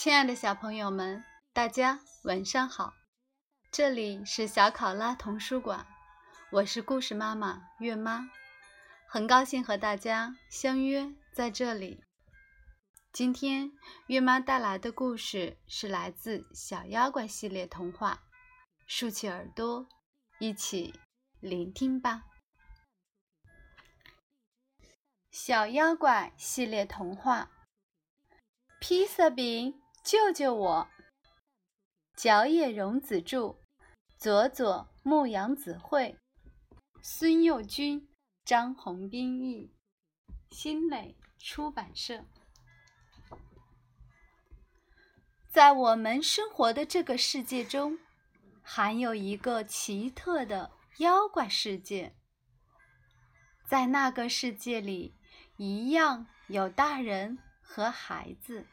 亲爱的小朋友们，大家晚上好！这里是小考拉童书馆，我是故事妈妈月妈，很高兴和大家相约在这里。今天月妈带来的故事是来自《小妖怪》系列童话，竖起耳朵，一起聆听吧。《小妖怪》系列童话，披萨饼。救救我！角野荣子著，佐佐木阳子绘，孙幼军、张宏斌译，新蕾出版社。在我们生活的这个世界中，还有一个奇特的妖怪世界。在那个世界里，一样有大人和孩子。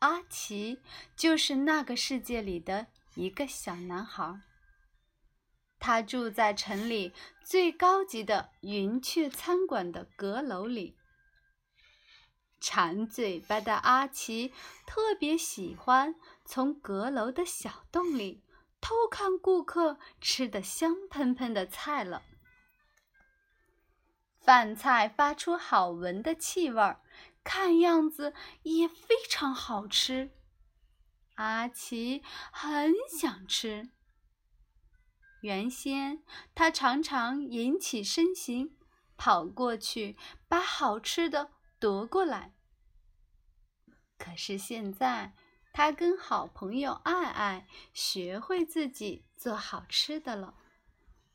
阿奇就是那个世界里的一个小男孩。他住在城里最高级的云雀餐馆的阁楼里。馋嘴巴的阿奇特别喜欢从阁楼的小洞里偷看顾客吃的香喷喷的菜了。饭菜发出好闻的气味儿。看样子也非常好吃，阿奇很想吃。原先他常常引起身形，跑过去把好吃的夺过来。可是现在，他跟好朋友爱爱学会自己做好吃的了，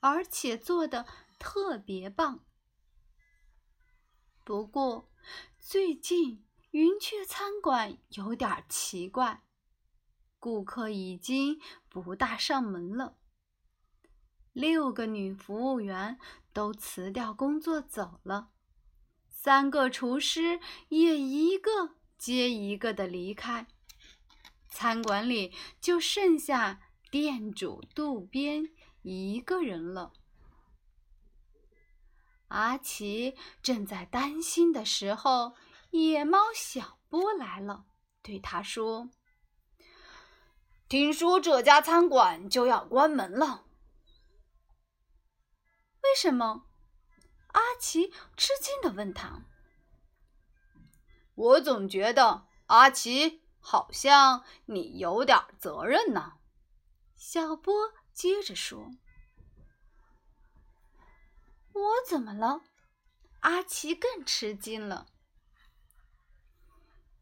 而且做的特别棒。不过，最近云雀餐馆有点奇怪，顾客已经不大上门了。六个女服务员都辞掉工作走了，三个厨师也一个接一个的离开，餐馆里就剩下店主渡边一个人了。阿奇正在担心的时候，野猫小波来了，对他说：“听说这家餐馆就要关门了。”为什么？阿奇吃惊地问他。“我总觉得，阿奇，好像你有点责任呢。”小波接着说。我怎么了？阿奇更吃惊了。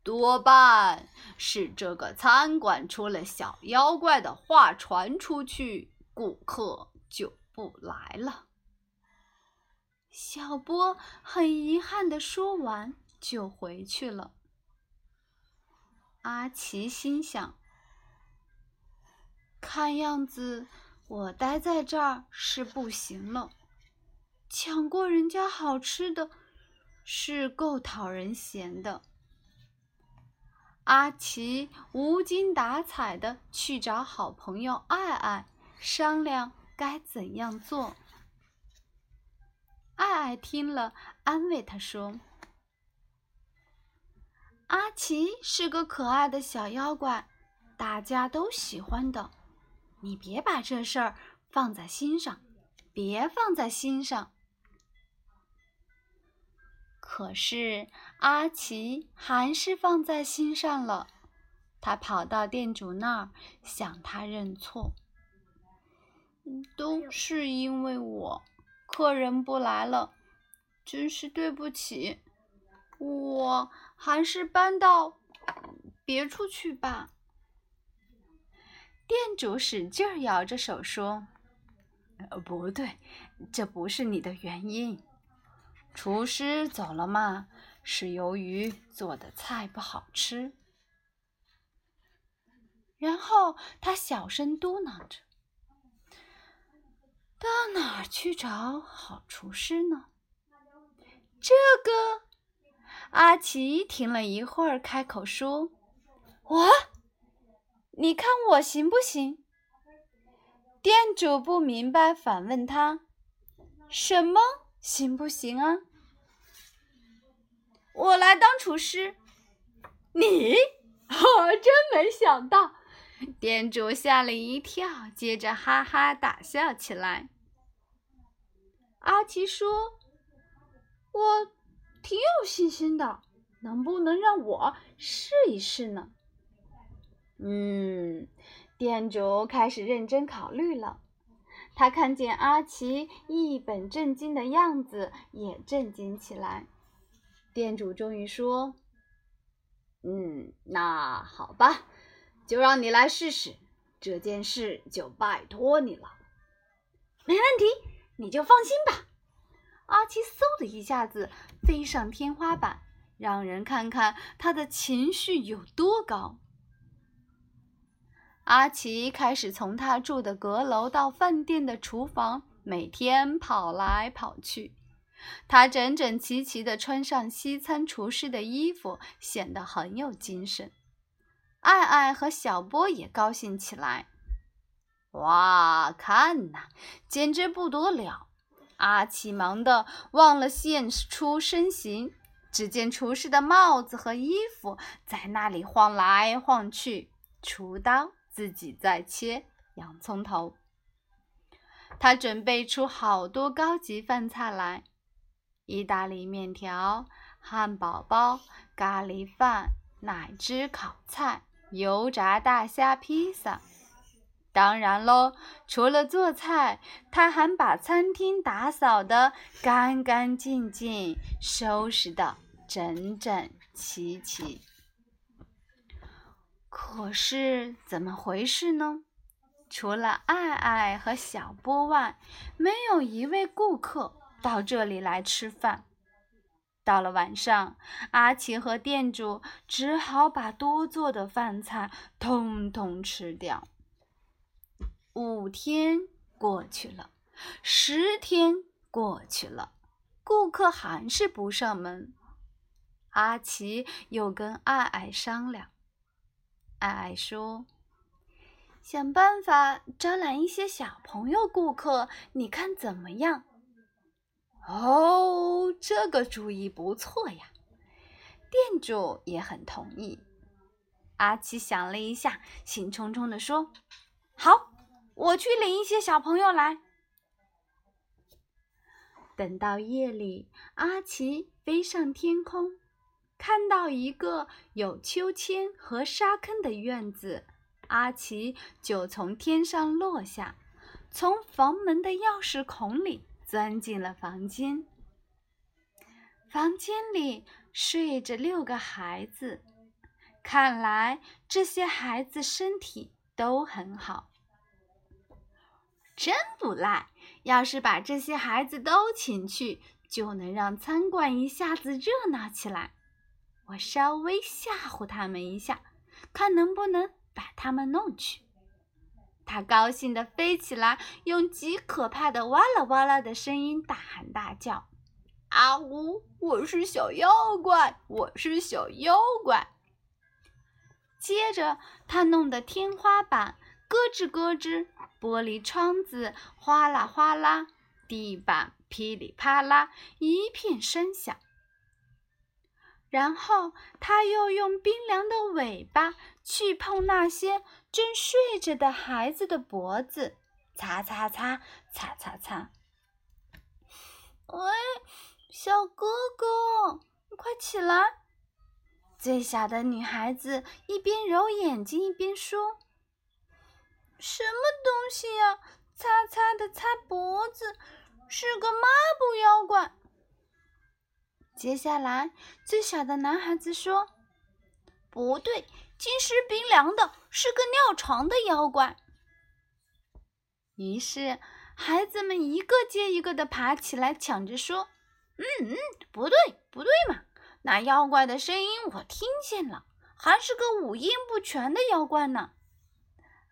多半是这个餐馆出了小妖怪的话传出去，顾客就不来了。小波很遗憾的说完，就回去了。阿奇心想：看样子我待在这儿是不行了。抢过人家好吃的，是够讨人嫌的。阿奇无精打采的去找好朋友爱爱商量该怎样做。爱爱听了，安慰他说：“阿奇是个可爱的小妖怪，大家都喜欢的。你别把这事儿放在心上，别放在心上。”可是阿奇还是放在心上了。他跑到店主那儿向他认错：“都是因为我，客人不来了，真是对不起。我还是搬到别处去吧。”店主使劲摇着手说：“呃不对，这不是你的原因。”厨师走了吗？是由于做的菜不好吃。然后他小声嘟囔着：“到哪儿去找好厨师呢？”这个阿奇停了一会儿，开口说：“我，你看我行不行？”店主不明白，反问他：“什么？”行不行啊？我来当厨师。你 我真没想到！店主吓了一跳，接着哈哈大笑起来。阿奇说：“我挺有信心的，能不能让我试一试呢？”嗯，店主开始认真考虑了。他看见阿奇一本正经的样子，也震惊起来。店主终于说：“嗯，那好吧，就让你来试试。这件事就拜托你了。”没问题，你就放心吧。阿奇嗖的一下子飞上天花板，让人看看他的情绪有多高。阿奇开始从他住的阁楼到饭店的厨房，每天跑来跑去。他整整齐齐地穿上西餐厨师的衣服，显得很有精神。爱爱和小波也高兴起来。哇，看呐，简直不得了！阿奇忙得忘了现出身形，只见厨师的帽子和衣服在那里晃来晃去，厨刀。自己在切洋葱头，他准备出好多高级饭菜来：意大利面条、汉堡包、咖喱饭、奶汁烤菜、油炸大虾披萨。当然喽，除了做菜，他还把餐厅打扫得干干净净，收拾得整整齐齐。可是怎么回事呢？除了爱爱和小波外，没有一位顾客到这里来吃饭。到了晚上，阿奇和店主只好把多做的饭菜通通吃掉。五天过去了，十天过去了，顾客还是不上门。阿奇又跟爱爱商量。爱爱说：“想办法招揽一些小朋友顾客，你看怎么样？”哦，这个主意不错呀！店主也很同意。阿奇想了一下，兴冲冲地说：“好，我去领一些小朋友来。”等到夜里，阿奇飞上天空。看到一个有秋千和沙坑的院子，阿奇就从天上落下，从房门的钥匙孔里钻进了房间。房间里睡着六个孩子，看来这些孩子身体都很好，真不赖。要是把这些孩子都请去，就能让餐馆一下子热闹起来。我稍微吓唬他们一下，看能不能把他们弄去。他高兴地飞起来，用极可怕的哇啦哇啦的声音大喊大叫：“啊呜！我是小妖怪，我是小妖怪！”接着，他弄得天花板咯吱咯吱，玻璃窗子哗啦哗啦，地板噼里啪啦，一片声响。然后他又用冰凉的尾巴去碰那些正睡着的孩子的脖子，擦擦擦，擦擦擦。喂，小哥哥，你快起来！最小的女孩子一边揉眼睛一边说：“什么东西呀？擦擦的擦脖子，是个抹布妖怪。”接下来，最小的男孩子说：“不对，金石冰凉的，是个尿床的妖怪。”于是，孩子们一个接一个的爬起来，抢着说：“嗯嗯，不对，不对嘛！那妖怪的声音我听见了，还是个五音不全的妖怪呢。”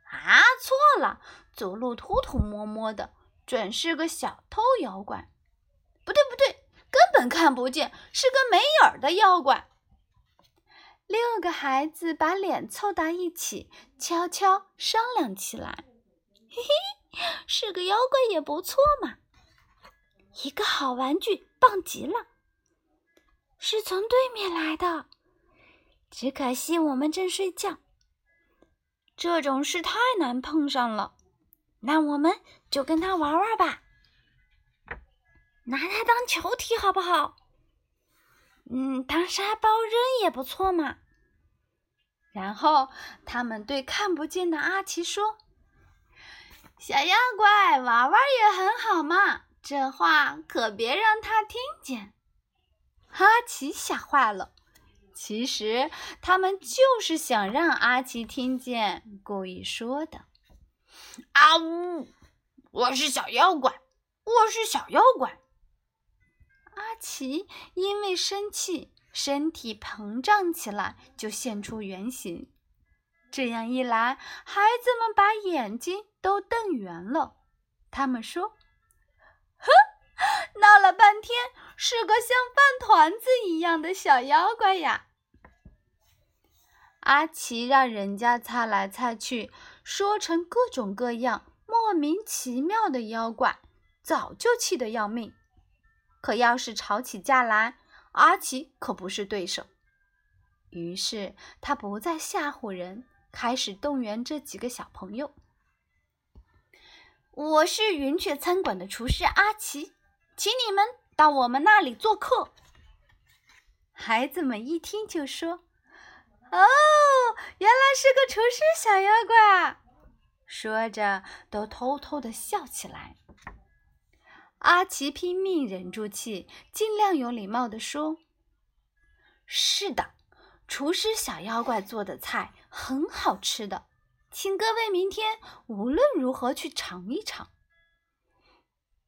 啊，错了，走路偷偷摸摸的，准是个小偷妖怪。不对，不对。根本看不见，是个没影儿的妖怪。六个孩子把脸凑到一起，悄悄商量起来：“嘿嘿，是个妖怪也不错嘛！一个好玩具，棒极了。是从对面来的，只可惜我们正睡觉，这种事太难碰上了。那我们就跟他玩玩吧，拿它当球踢好不好？嗯，当沙包扔也不错嘛。然后他们对看不见的阿奇说：“小妖怪，玩玩也很好嘛，这话可别让他听见。”阿奇吓坏了。其实他们就是想让阿奇听见，故意说的。啊呜！我是小妖怪，我是小妖怪。阿奇因为生气，身体膨胀起来，就现出原形。这样一来，孩子们把眼睛都瞪圆了。他们说：“哼，闹了半天是个像饭团子一样的小妖怪呀！”阿奇让人家猜来猜去，说成各种各样莫名其妙的妖怪，早就气得要命。可要是吵起架来，阿奇可不是对手。于是他不再吓唬人，开始动员这几个小朋友：“我是云雀餐馆的厨师阿奇，请你们到我们那里做客。”孩子们一听就说。哦，原来是个厨师小妖怪啊！说着，都偷偷的笑起来。阿奇拼命忍住气，尽量有礼貌地说：“是的，厨师小妖怪做的菜很好吃的，请各位明天无论如何去尝一尝。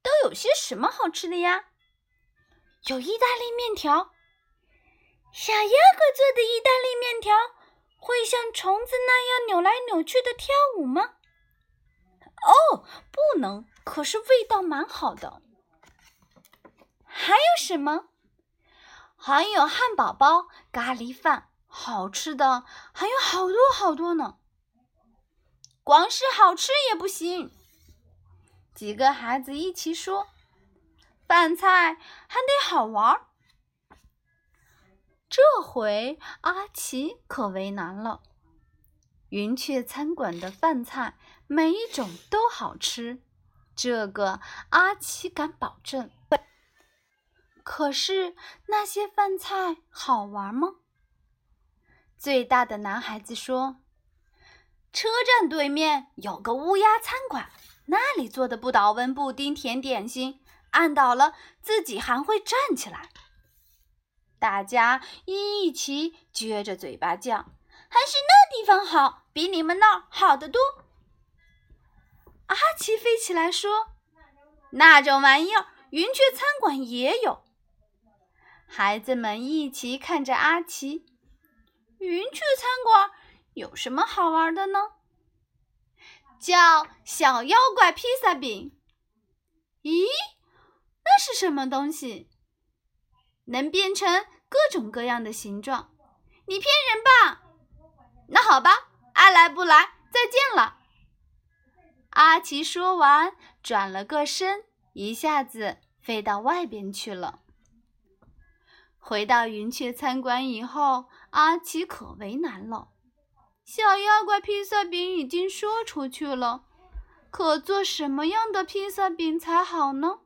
都有些什么好吃的呀？有意大利面条。”小妖怪做的意大利面条会像虫子那样扭来扭去的跳舞吗？哦，不能。可是味道蛮好的。还有什么？还有汉堡包、咖喱饭，好吃的还有好多好多呢。光是好吃也不行。几个孩子一起说：“饭菜还得好玩。”这回阿奇可为难了。云雀餐馆的饭菜每一种都好吃，这个阿奇敢保证。可是那些饭菜好玩吗？最大的男孩子说：“车站对面有个乌鸦餐馆，那里做的不倒翁布丁甜点心，按倒了自己还会站起来。”大家一起撅着嘴巴叫：“还是那地方好，比你们那儿好得多。”阿奇飞起来说：“那种玩意儿，云雀餐馆也有。”孩子们一起看着阿奇：“云雀餐馆有什么好玩的呢？”叫小妖怪披萨饼。咦，那是什么东西？能变成各种各样的形状，你骗人吧？那好吧，爱来不来，再见了。阿奇说完，转了个身，一下子飞到外边去了。回到云雀餐馆以后，阿奇可为难了。小妖怪披萨饼已经说出去了，可做什么样的披萨饼才好呢？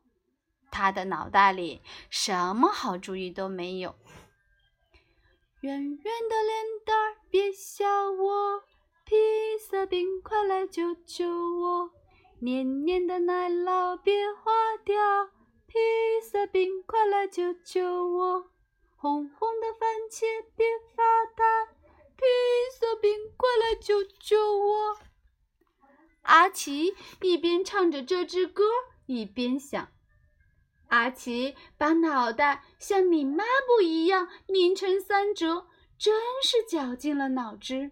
他的脑袋里什么好主意都没有。圆圆的脸蛋儿，别笑我，披萨饼快来救救我！黏黏的奶酪，别化掉，披萨饼快来救救我！红红的番茄，别发呆，披萨饼快来救救我！阿奇一边唱着这支歌，一边想。阿奇把脑袋像拧抹布一样拧成三折，真是绞尽了脑汁。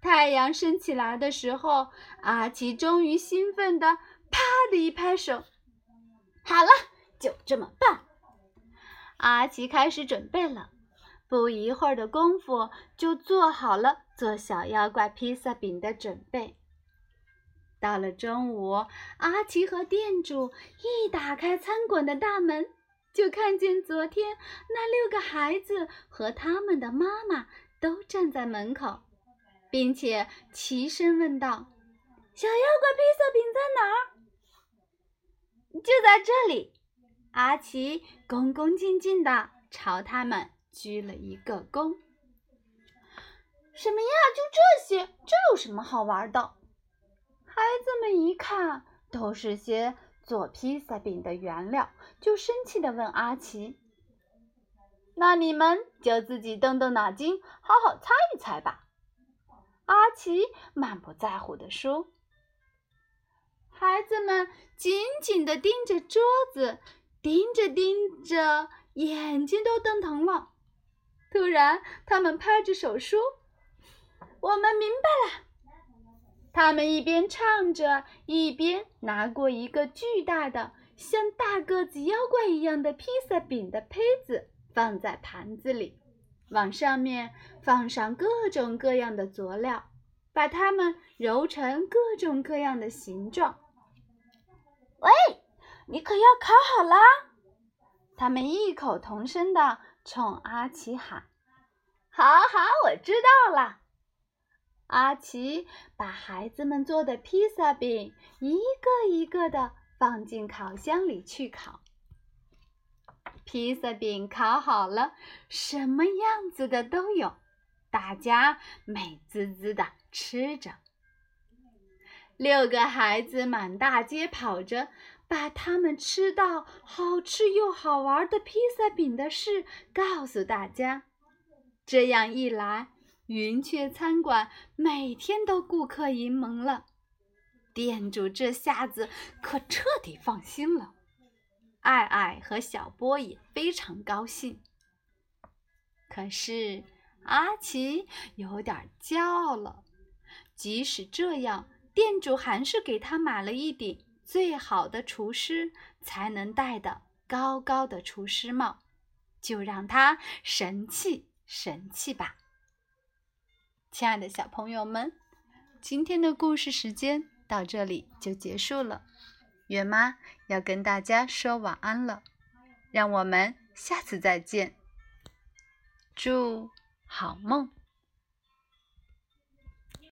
太阳升起来的时候，阿奇终于兴奋地啪的一拍手：“好了，就这么办！”阿奇开始准备了，不一会儿的功夫就做好了做小妖怪披萨饼的准备。到了中午，阿奇和店主一打开餐馆的大门，就看见昨天那六个孩子和他们的妈妈都站在门口，并且齐声问道：“小妖怪披萨饼在哪儿？”“就在这里。”阿奇恭恭敬敬地朝他们鞠了一个躬。“什么呀？就这些？这有什么好玩的？”孩子们一看，都是些做披萨饼的原料，就生气地问阿奇：“那你们就自己动动脑筋，好好猜一猜吧。”阿奇满不在乎地说。孩子们紧紧地盯着桌子，盯着盯着，眼睛都瞪疼了。突然，他们拍着手说：“我们明白了。”他们一边唱着，一边拿过一个巨大的、像大个子妖怪一样的披萨饼的胚子，放在盘子里，往上面放上各种各样的佐料，把它们揉成各种各样的形状。喂，你可要烤好啦！他们异口同声地冲阿奇喊：“好好，我知道了。”阿奇把孩子们做的披萨饼一个一个的放进烤箱里去烤。披萨饼烤好了，什么样子的都有，大家美滋滋的吃着。六个孩子满大街跑着，把他们吃到好吃又好玩的披萨饼的事告诉大家。这样一来，云雀餐馆每天都顾客盈门了，店主这下子可彻底放心了。爱爱和小波也非常高兴。可是阿奇有点骄傲了，即使这样，店主还是给他买了一顶最好的厨师才能戴的高高的厨师帽，就让他神气神气吧。亲爱的小朋友们，今天的故事时间到这里就结束了。月妈要跟大家说晚安了，让我们下次再见。祝好梦。